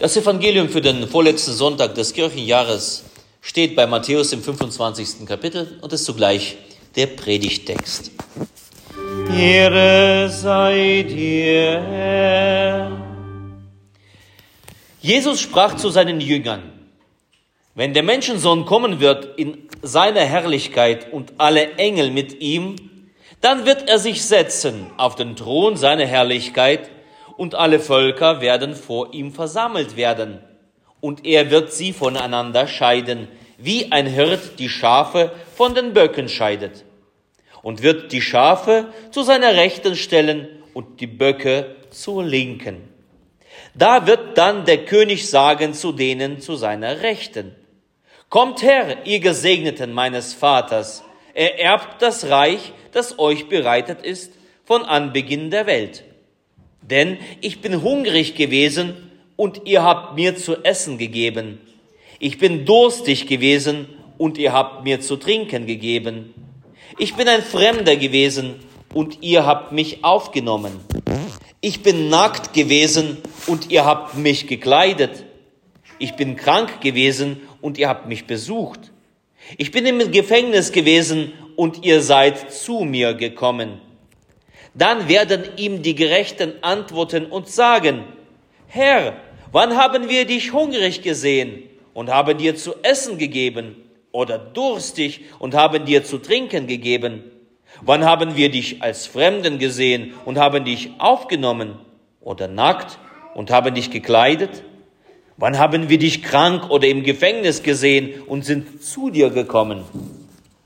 Das Evangelium für den vorletzten Sonntag des Kirchenjahres steht bei Matthäus im 25. Kapitel und ist zugleich der Predigtext. Ehre sei dir, Herr. Jesus sprach zu seinen Jüngern, wenn der Menschensohn kommen wird in seiner Herrlichkeit und alle Engel mit ihm, dann wird er sich setzen auf den Thron seiner Herrlichkeit und alle Völker werden vor ihm versammelt werden. Und er wird sie voneinander scheiden, wie ein Hirt die Schafe von den Böcken scheidet. Und wird die Schafe zu seiner Rechten stellen und die Böcke zur Linken. Da wird dann der König sagen zu denen zu seiner Rechten, Kommt her, ihr Gesegneten meines Vaters, ererbt das Reich, das euch bereitet ist von Anbeginn der Welt. Denn ich bin hungrig gewesen und ihr habt mir zu essen gegeben. Ich bin durstig gewesen und ihr habt mir zu trinken gegeben. Ich bin ein Fremder gewesen und ihr habt mich aufgenommen. Ich bin nackt gewesen und ihr habt mich gekleidet. Ich bin krank gewesen und ihr habt mich besucht. Ich bin im Gefängnis gewesen und ihr seid zu mir gekommen. Dann werden ihm die Gerechten antworten und sagen, Herr, wann haben wir dich hungrig gesehen und haben dir zu essen gegeben oder durstig und haben dir zu trinken gegeben? Wann haben wir dich als Fremden gesehen und haben dich aufgenommen oder nackt und haben dich gekleidet? Wann haben wir dich krank oder im Gefängnis gesehen und sind zu dir gekommen?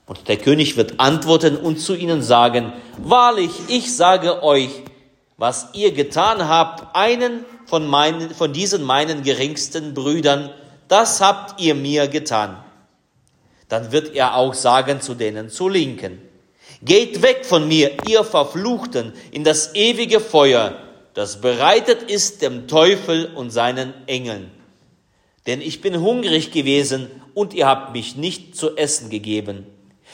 Und der König wird antworten und zu ihnen sagen, wahrlich, ich sage euch, was ihr getan habt, einen von, meinen, von diesen meinen geringsten Brüdern, das habt ihr mir getan. Dann wird er auch sagen zu denen zu Linken, geht weg von mir, ihr Verfluchten, in das ewige Feuer, das bereitet ist dem Teufel und seinen Engeln. Denn ich bin hungrig gewesen und ihr habt mich nicht zu essen gegeben.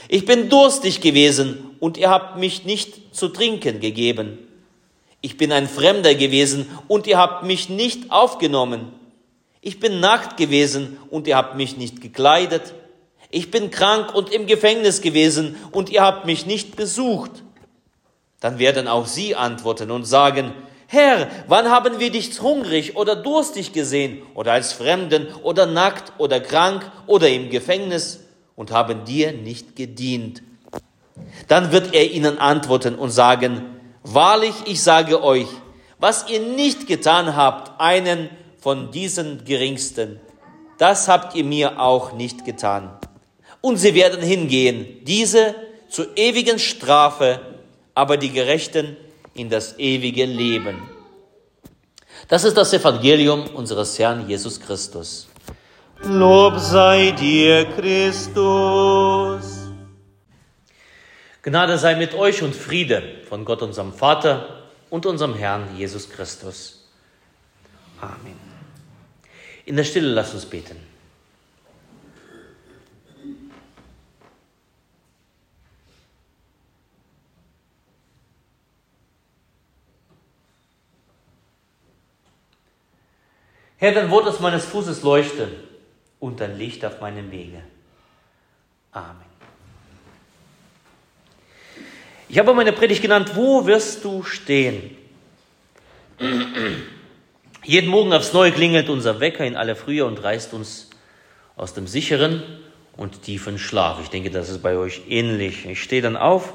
Ich bin durstig gewesen und ihr habt mich nicht zu trinken gegeben. Ich bin ein Fremder gewesen und ihr habt mich nicht aufgenommen. Ich bin nackt gewesen und ihr habt mich nicht gekleidet. Ich bin krank und im Gefängnis gewesen und ihr habt mich nicht besucht. Dann werden auch sie antworten und sagen, Herr, wann haben wir dich hungrig oder durstig gesehen oder als Fremden oder nackt oder krank oder im Gefängnis? Und haben dir nicht gedient. Dann wird er ihnen antworten und sagen, wahrlich, ich sage euch, was ihr nicht getan habt, einen von diesen Geringsten, das habt ihr mir auch nicht getan. Und sie werden hingehen, diese zur ewigen Strafe, aber die Gerechten in das ewige Leben. Das ist das Evangelium unseres Herrn Jesus Christus. Lob sei dir, Christus. Gnade sei mit euch und Friede von Gott, unserem Vater und unserem Herrn Jesus Christus. Amen. In der Stille lasst uns beten. Herr, dein Wort aus meines Fußes leuchte und dein Licht auf meinem Wege. Amen. Ich habe meine Predigt genannt, wo wirst du stehen? Jeden Morgen aufs Neue klingelt unser Wecker in aller Frühe und reißt uns aus dem sicheren und tiefen Schlaf. Ich denke, das ist bei euch ähnlich. Ich stehe dann auf,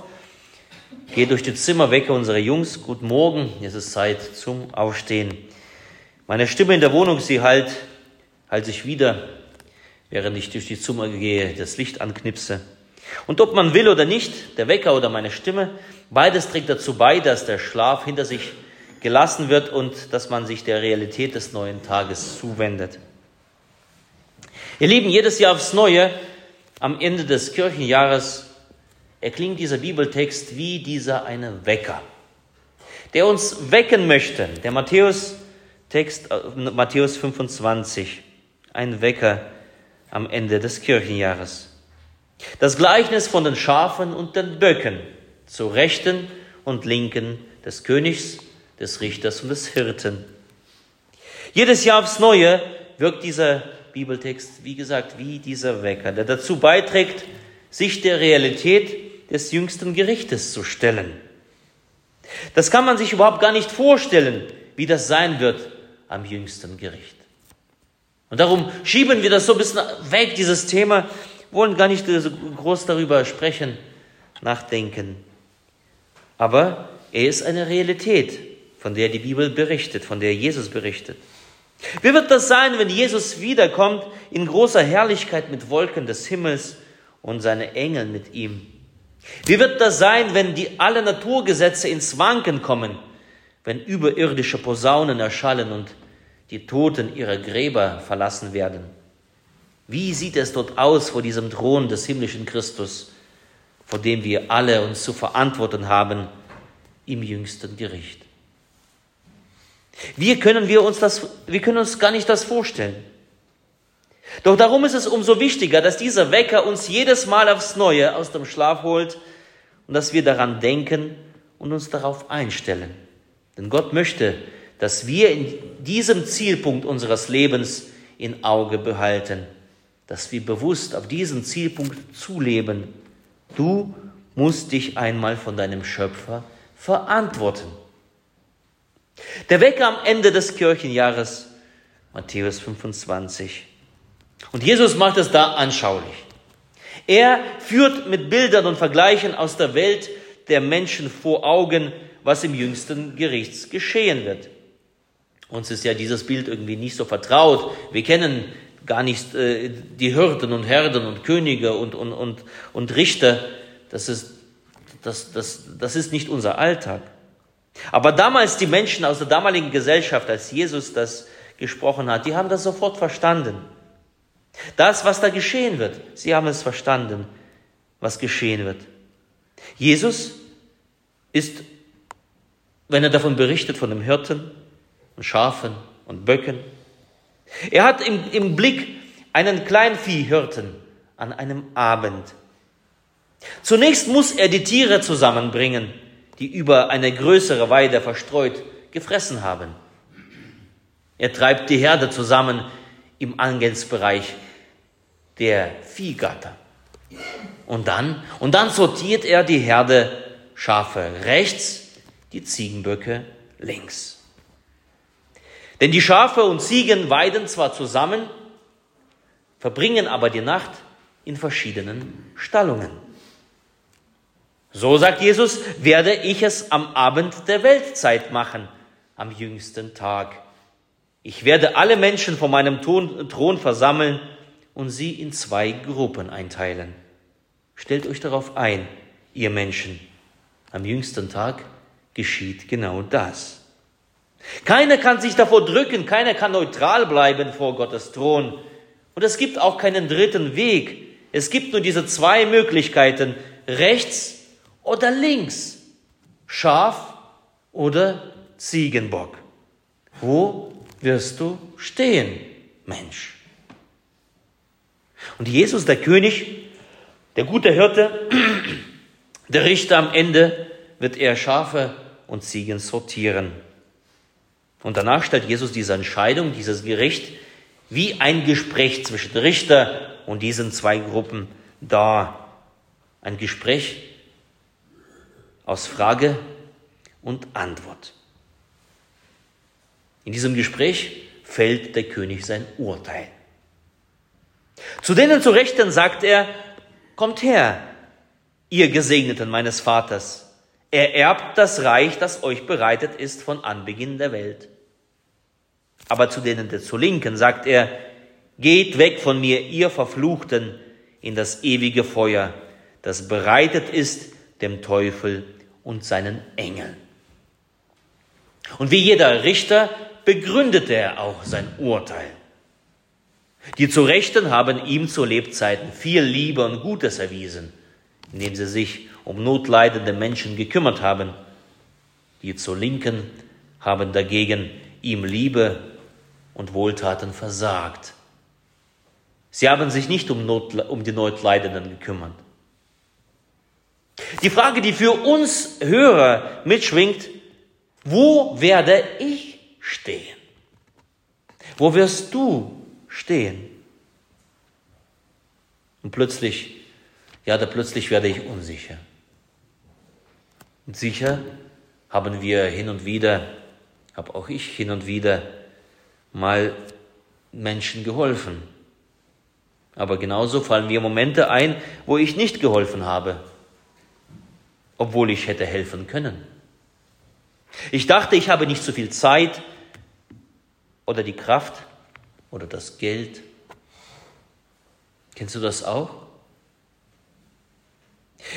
gehe durch die Zimmer, wecke unsere Jungs. Guten Morgen, es ist Zeit zum Aufstehen. Meine Stimme in der Wohnung, sie halt, halt sich wieder während ich durch die Zimmer gehe, das Licht anknipse. Und ob man will oder nicht, der Wecker oder meine Stimme, beides trägt dazu bei, dass der Schlaf hinter sich gelassen wird und dass man sich der Realität des neuen Tages zuwendet. Ihr Lieben, jedes Jahr aufs Neue, am Ende des Kirchenjahres, erklingt dieser Bibeltext wie dieser eine Wecker, der uns wecken möchte. Der Matthäus-Text, äh, Matthäus 25, ein Wecker, am Ende des Kirchenjahres. Das Gleichnis von den Schafen und den Böcken zur Rechten und Linken des Königs, des Richters und des Hirten. Jedes Jahr aufs Neue wirkt dieser Bibeltext, wie gesagt, wie dieser Wecker, der dazu beiträgt, sich der Realität des jüngsten Gerichtes zu stellen. Das kann man sich überhaupt gar nicht vorstellen, wie das sein wird am jüngsten Gericht. Und darum schieben wir das so ein bisschen weg, dieses Thema, wollen gar nicht so groß darüber sprechen, nachdenken. Aber er ist eine Realität, von der die Bibel berichtet, von der Jesus berichtet. Wie wird das sein, wenn Jesus wiederkommt in großer Herrlichkeit mit Wolken des Himmels und seine Engel mit ihm? Wie wird das sein, wenn die alle Naturgesetze ins Wanken kommen, wenn überirdische Posaunen erschallen und die Toten ihre Gräber verlassen werden? Wie sieht es dort aus vor diesem Thron des himmlischen Christus, vor dem wir alle uns zu verantworten haben im jüngsten Gericht? Wie können wir uns das, wir können uns gar nicht das vorstellen. Doch darum ist es umso wichtiger, dass dieser Wecker uns jedes Mal aufs Neue aus dem Schlaf holt und dass wir daran denken und uns darauf einstellen. Denn Gott möchte, dass wir in diesem Zielpunkt unseres Lebens in Auge behalten, dass wir bewusst auf diesen Zielpunkt zuleben. Du musst dich einmal von deinem Schöpfer verantworten. Der Wecker am Ende des Kirchenjahres, Matthäus 25. Und Jesus macht es da anschaulich. Er führt mit Bildern und Vergleichen aus der Welt der Menschen vor Augen, was im jüngsten Gerichts geschehen wird. Uns ist ja dieses Bild irgendwie nicht so vertraut. Wir kennen gar nicht äh, die Hirten und Herden und Könige und, und, und, und Richter. Das ist, das, das, das ist nicht unser Alltag. Aber damals die Menschen aus der damaligen Gesellschaft, als Jesus das gesprochen hat, die haben das sofort verstanden. Das, was da geschehen wird, sie haben es verstanden, was geschehen wird. Jesus ist, wenn er davon berichtet, von dem Hirten und Schafen und Böcken. Er hat im, im Blick einen Kleinviehhirten an einem Abend. Zunächst muss er die Tiere zusammenbringen die über eine größere Weide verstreut gefressen haben. Er treibt die Herde zusammen im Angelsbereich der Viehgatter. Und dann, und dann sortiert er die Herde Schafe rechts, die Ziegenböcke links. Denn die Schafe und Ziegen weiden zwar zusammen, verbringen aber die Nacht in verschiedenen Stallungen. So sagt Jesus, werde ich es am Abend der Weltzeit machen, am jüngsten Tag. Ich werde alle Menschen vor meinem Thron versammeln und sie in zwei Gruppen einteilen. Stellt euch darauf ein, ihr Menschen. Am jüngsten Tag geschieht genau das. Keiner kann sich davor drücken, keiner kann neutral bleiben vor Gottes Thron. Und es gibt auch keinen dritten Weg. Es gibt nur diese zwei Möglichkeiten, rechts oder links? Schaf oder Ziegenbock? Wo wirst du stehen, Mensch? Und Jesus, der König, der gute Hirte, der Richter am Ende, wird er Schafe und Ziegen sortieren. Und danach stellt Jesus diese Entscheidung, dieses Gericht, wie ein Gespräch zwischen Richter und diesen zwei Gruppen dar. Ein Gespräch, aus Frage und Antwort. In diesem Gespräch fällt der König sein Urteil. Zu denen zu Rechten sagt er, kommt her, ihr Gesegneten meines Vaters, ererbt das Reich, das euch bereitet ist von Anbeginn der Welt. Aber zu denen der zu Linken sagt er, geht weg von mir, ihr Verfluchten, in das ewige Feuer, das bereitet ist dem Teufel und seinen Engeln. Und wie jeder Richter begründete er auch sein Urteil. Die zu Rechten haben ihm zu Lebzeiten viel Liebe und Gutes erwiesen, indem sie sich um notleidende Menschen gekümmert haben. Die zu Linken haben dagegen ihm Liebe und Wohltaten versagt. Sie haben sich nicht um, Not, um die Notleidenden gekümmert. Die Frage, die für uns Hörer mitschwingt, wo werde ich stehen? Wo wirst du stehen? Und plötzlich, ja, da plötzlich werde ich unsicher. Und sicher haben wir hin und wieder, habe auch ich hin und wieder mal Menschen geholfen. Aber genauso fallen mir Momente ein, wo ich nicht geholfen habe, obwohl ich hätte helfen können. Ich dachte, ich habe nicht so viel Zeit oder die Kraft oder das Geld. Kennst du das auch?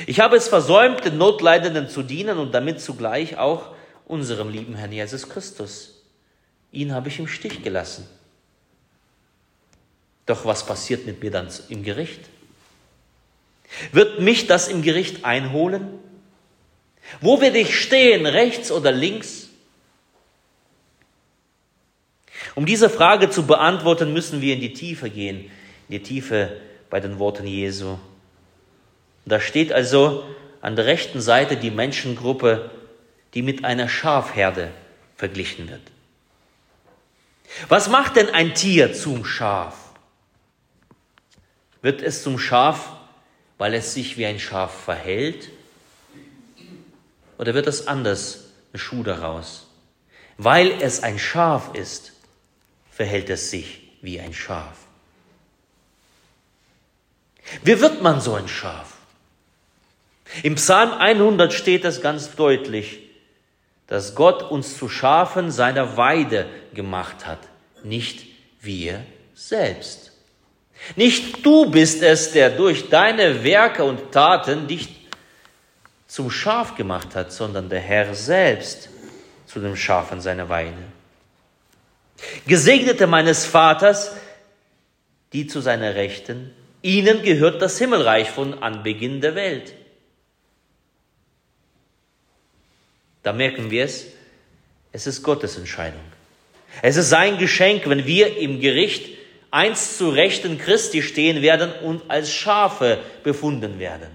Ich habe es versäumt, den Notleidenden zu dienen und damit zugleich auch unserem lieben Herrn Jesus Christus. Ihn habe ich im Stich gelassen. Doch was passiert mit mir dann im Gericht? Wird mich das im Gericht einholen? Wo werde ich stehen, rechts oder links? Um diese Frage zu beantworten, müssen wir in die Tiefe gehen, in die Tiefe bei den Worten Jesu. Da steht also an der rechten Seite die Menschengruppe, die mit einer Schafherde verglichen wird. Was macht denn ein Tier zum Schaf? Wird es zum Schaf, weil es sich wie ein Schaf verhält? Oder wird es anders, ein Schuh daraus? Weil es ein Schaf ist, verhält es sich wie ein Schaf. Wie wird man so ein Schaf? Im Psalm 100 steht es ganz deutlich, dass Gott uns zu Schafen seiner Weide gemacht hat, nicht wir selbst. Nicht du bist es, der durch deine Werke und Taten dich zum Schaf gemacht hat, sondern der Herr selbst zu dem Schafen seiner Weide. Gesegnete meines Vaters, die zu seiner Rechten, ihnen gehört das Himmelreich von Anbeginn der Welt. Da merken wir es, es ist Gottes Entscheidung. Es ist sein Geschenk, wenn wir im Gericht einst zu Rechten Christi stehen werden und als Schafe befunden werden.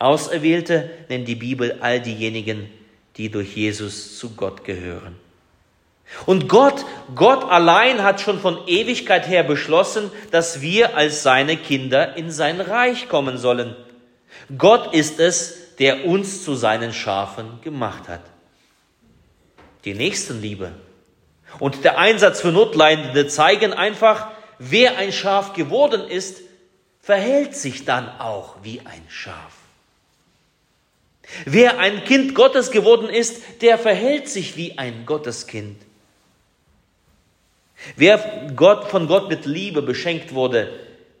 Auserwählte nennt die Bibel all diejenigen, die durch Jesus zu Gott gehören. Und Gott, Gott allein hat schon von Ewigkeit her beschlossen, dass wir als seine Kinder in sein Reich kommen sollen. Gott ist es, der uns zu seinen Schafen gemacht hat. Die Nächstenliebe und der Einsatz für Notleidende zeigen einfach, wer ein Schaf geworden ist, verhält sich dann auch wie ein Schaf. Wer ein Kind Gottes geworden ist, der verhält sich wie ein Gotteskind. Wer Gott, von Gott mit Liebe beschenkt wurde,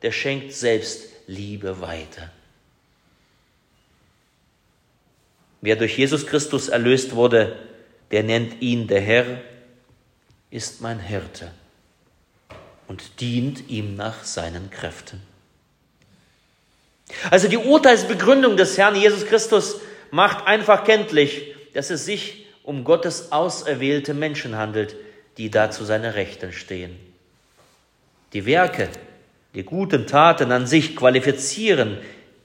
der schenkt selbst Liebe weiter. Wer durch Jesus Christus erlöst wurde, der nennt ihn der Herr, ist mein Hirte und dient ihm nach seinen Kräften. Also die Urteilsbegründung des Herrn Jesus Christus macht einfach kenntlich, dass es sich um Gottes auserwählte Menschen handelt, die da zu seiner Rechten stehen. Die Werke, die guten Taten an sich qualifizieren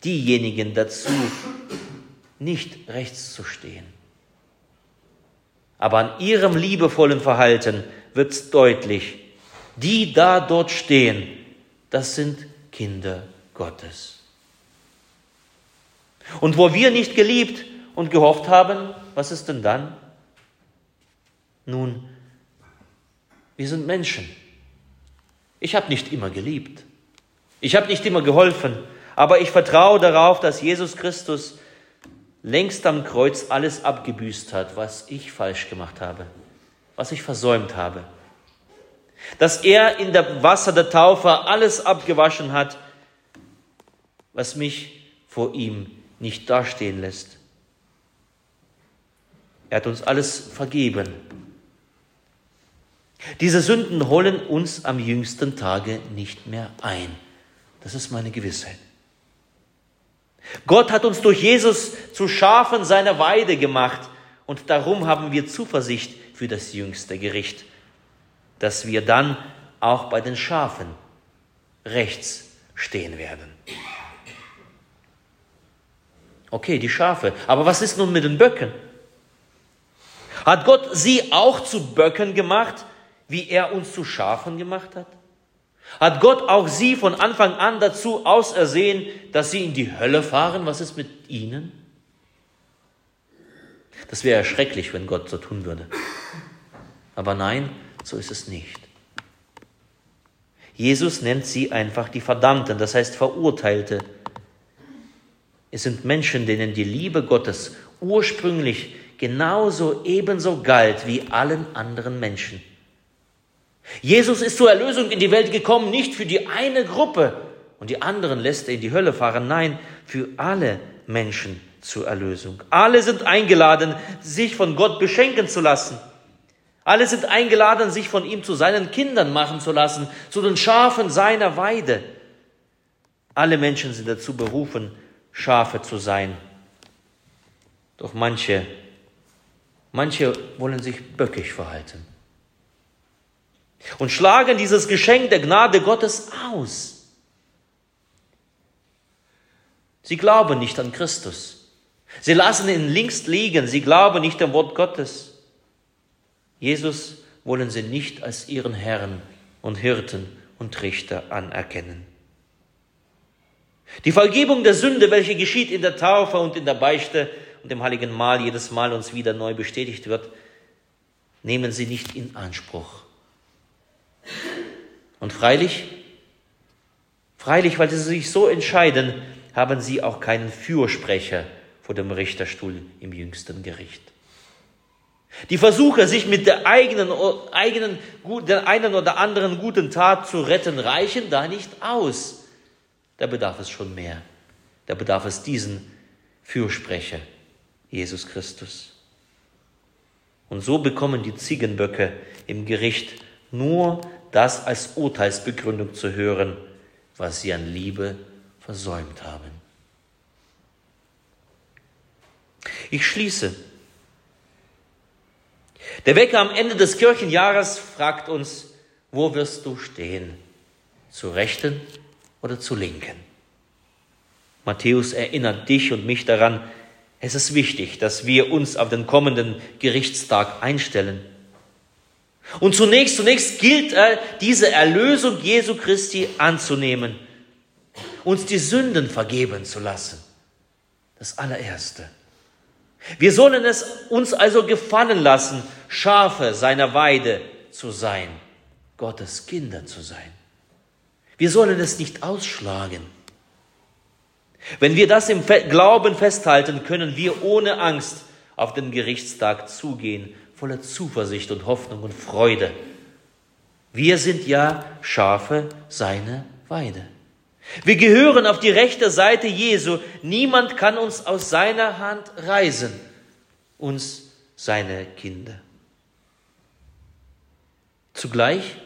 diejenigen dazu, nicht rechts zu stehen. Aber an ihrem liebevollen Verhalten wird deutlich, die da dort stehen, das sind Kinder Gottes. Und wo wir nicht geliebt und gehofft haben, was ist denn dann? Nun, wir sind Menschen. Ich habe nicht immer geliebt. Ich habe nicht immer geholfen. Aber ich vertraue darauf, dass Jesus Christus längst am Kreuz alles abgebüßt hat, was ich falsch gemacht habe, was ich versäumt habe. Dass er in der Wasser der Taufe alles abgewaschen hat, was mich vor ihm nicht dastehen lässt. Er hat uns alles vergeben. Diese Sünden holen uns am jüngsten Tage nicht mehr ein. Das ist meine Gewissheit. Gott hat uns durch Jesus zu Schafen seiner Weide gemacht und darum haben wir Zuversicht für das jüngste Gericht, dass wir dann auch bei den Schafen rechts stehen werden. Okay, die Schafe. Aber was ist nun mit den Böcken? Hat Gott sie auch zu Böcken gemacht, wie er uns zu Schafen gemacht hat? Hat Gott auch sie von Anfang an dazu ausersehen, dass sie in die Hölle fahren? Was ist mit ihnen? Das wäre schrecklich, wenn Gott so tun würde. Aber nein, so ist es nicht. Jesus nennt sie einfach die Verdammten, das heißt Verurteilte. Es sind Menschen, denen die Liebe Gottes ursprünglich genauso ebenso galt wie allen anderen Menschen. Jesus ist zur Erlösung in die Welt gekommen, nicht für die eine Gruppe und die anderen lässt er in die Hölle fahren, nein, für alle Menschen zur Erlösung. Alle sind eingeladen, sich von Gott beschenken zu lassen. Alle sind eingeladen, sich von ihm zu seinen Kindern machen zu lassen, zu den Schafen seiner Weide. Alle Menschen sind dazu berufen, Schafe zu sein. Doch manche, manche wollen sich böckig verhalten und schlagen dieses Geschenk der Gnade Gottes aus. Sie glauben nicht an Christus. Sie lassen ihn links liegen. Sie glauben nicht am Wort Gottes. Jesus wollen sie nicht als ihren Herrn und Hirten und Richter anerkennen. Die Vergebung der Sünde, welche geschieht in der Taufe und in der Beichte und dem heiligen Mahl jedes Mal uns wieder neu bestätigt wird, nehmen sie nicht in Anspruch. Und freilich, freilich, weil sie sich so entscheiden, haben sie auch keinen Fürsprecher vor dem Richterstuhl im jüngsten Gericht. Die Versuche, sich mit der eigenen, eigenen, der einen oder anderen guten Tat zu retten, reichen da nicht aus. Da bedarf es schon mehr. Da bedarf es diesen Fürsprecher, Jesus Christus. Und so bekommen die Ziegenböcke im Gericht nur das als Urteilsbegründung zu hören, was sie an Liebe versäumt haben. Ich schließe der Wecker am Ende des Kirchenjahres fragt uns, wo wirst du stehen? Zu Rechten oder zu Linken? Matthäus erinnert dich und mich daran, es ist wichtig, dass wir uns auf den kommenden Gerichtstag einstellen. Und zunächst, zunächst gilt äh, diese Erlösung Jesu Christi anzunehmen, uns die Sünden vergeben zu lassen. Das allererste. Wir sollen es uns also gefallen lassen, Schafe seiner Weide zu sein, Gottes Kinder zu sein. Wir sollen es nicht ausschlagen. Wenn wir das im Glauben festhalten, können wir ohne Angst auf den Gerichtstag zugehen, voller Zuversicht und Hoffnung und Freude. Wir sind ja Schafe seiner Weide. Wir gehören auf die rechte Seite Jesu. Niemand kann uns aus seiner Hand reißen, uns seine Kinder. Zugleich,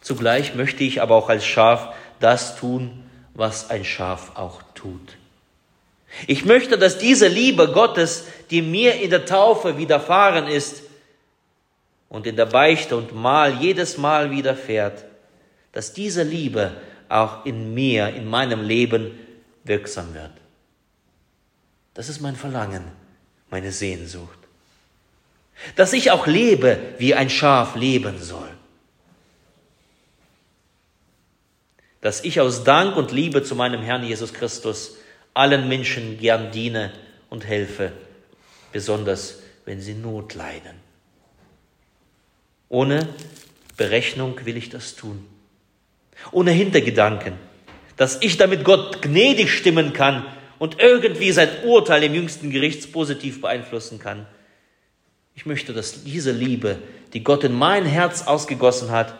zugleich möchte ich aber auch als Schaf das tun, was ein Schaf auch tut. Ich möchte, dass diese Liebe Gottes, die mir in der Taufe widerfahren ist und in der Beichte und Mahl jedes Mal widerfährt, dass diese Liebe auch in mir, in meinem Leben wirksam wird. Das ist mein Verlangen, meine Sehnsucht. Dass ich auch lebe, wie ein Schaf leben soll. Dass ich aus Dank und Liebe zu meinem Herrn Jesus Christus allen Menschen gern diene und helfe, besonders wenn sie Not leiden. Ohne Berechnung will ich das tun ohne Hintergedanken, dass ich damit Gott gnädig stimmen kann und irgendwie sein Urteil im jüngsten Gerichts positiv beeinflussen kann. Ich möchte, dass diese Liebe, die Gott in mein Herz ausgegossen hat,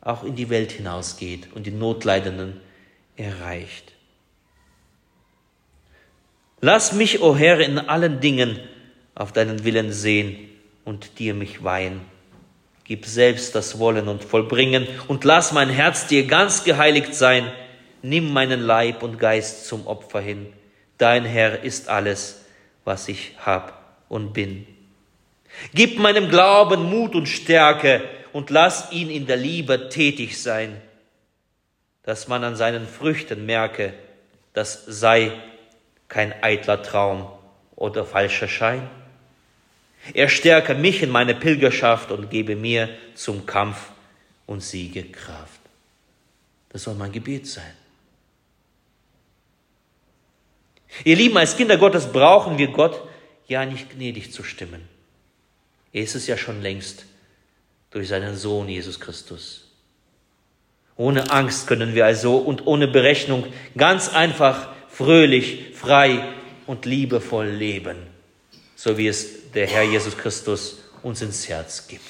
auch in die Welt hinausgeht und die Notleidenden erreicht. Lass mich, o oh Herr, in allen Dingen auf deinen Willen sehen und dir mich weihen. Gib selbst das Wollen und Vollbringen und lass mein Herz dir ganz geheiligt sein. Nimm meinen Leib und Geist zum Opfer hin. Dein Herr ist alles, was ich hab und bin. Gib meinem Glauben Mut und Stärke und lass ihn in der Liebe tätig sein, dass man an seinen Früchten merke, das sei kein eitler Traum oder falscher Schein. Er stärke mich in meine Pilgerschaft und gebe mir zum Kampf und Siege Kraft. Das soll mein Gebet sein. Ihr Lieben, als Kinder Gottes brauchen wir Gott ja nicht gnädig zu stimmen. Er ist es ja schon längst durch seinen Sohn Jesus Christus. Ohne Angst können wir also und ohne Berechnung ganz einfach, fröhlich, frei und liebevoll leben, so wie es der Herr Jesus Christus uns ins Herz gibt.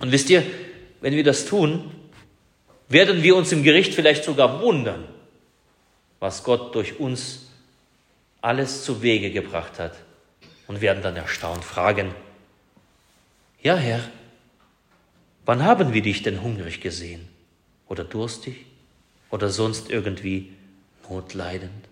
Und wisst ihr, wenn wir das tun, werden wir uns im Gericht vielleicht sogar wundern, was Gott durch uns alles zu Wege gebracht hat und werden dann erstaunt fragen, ja Herr, wann haben wir dich denn hungrig gesehen oder durstig oder sonst irgendwie notleidend?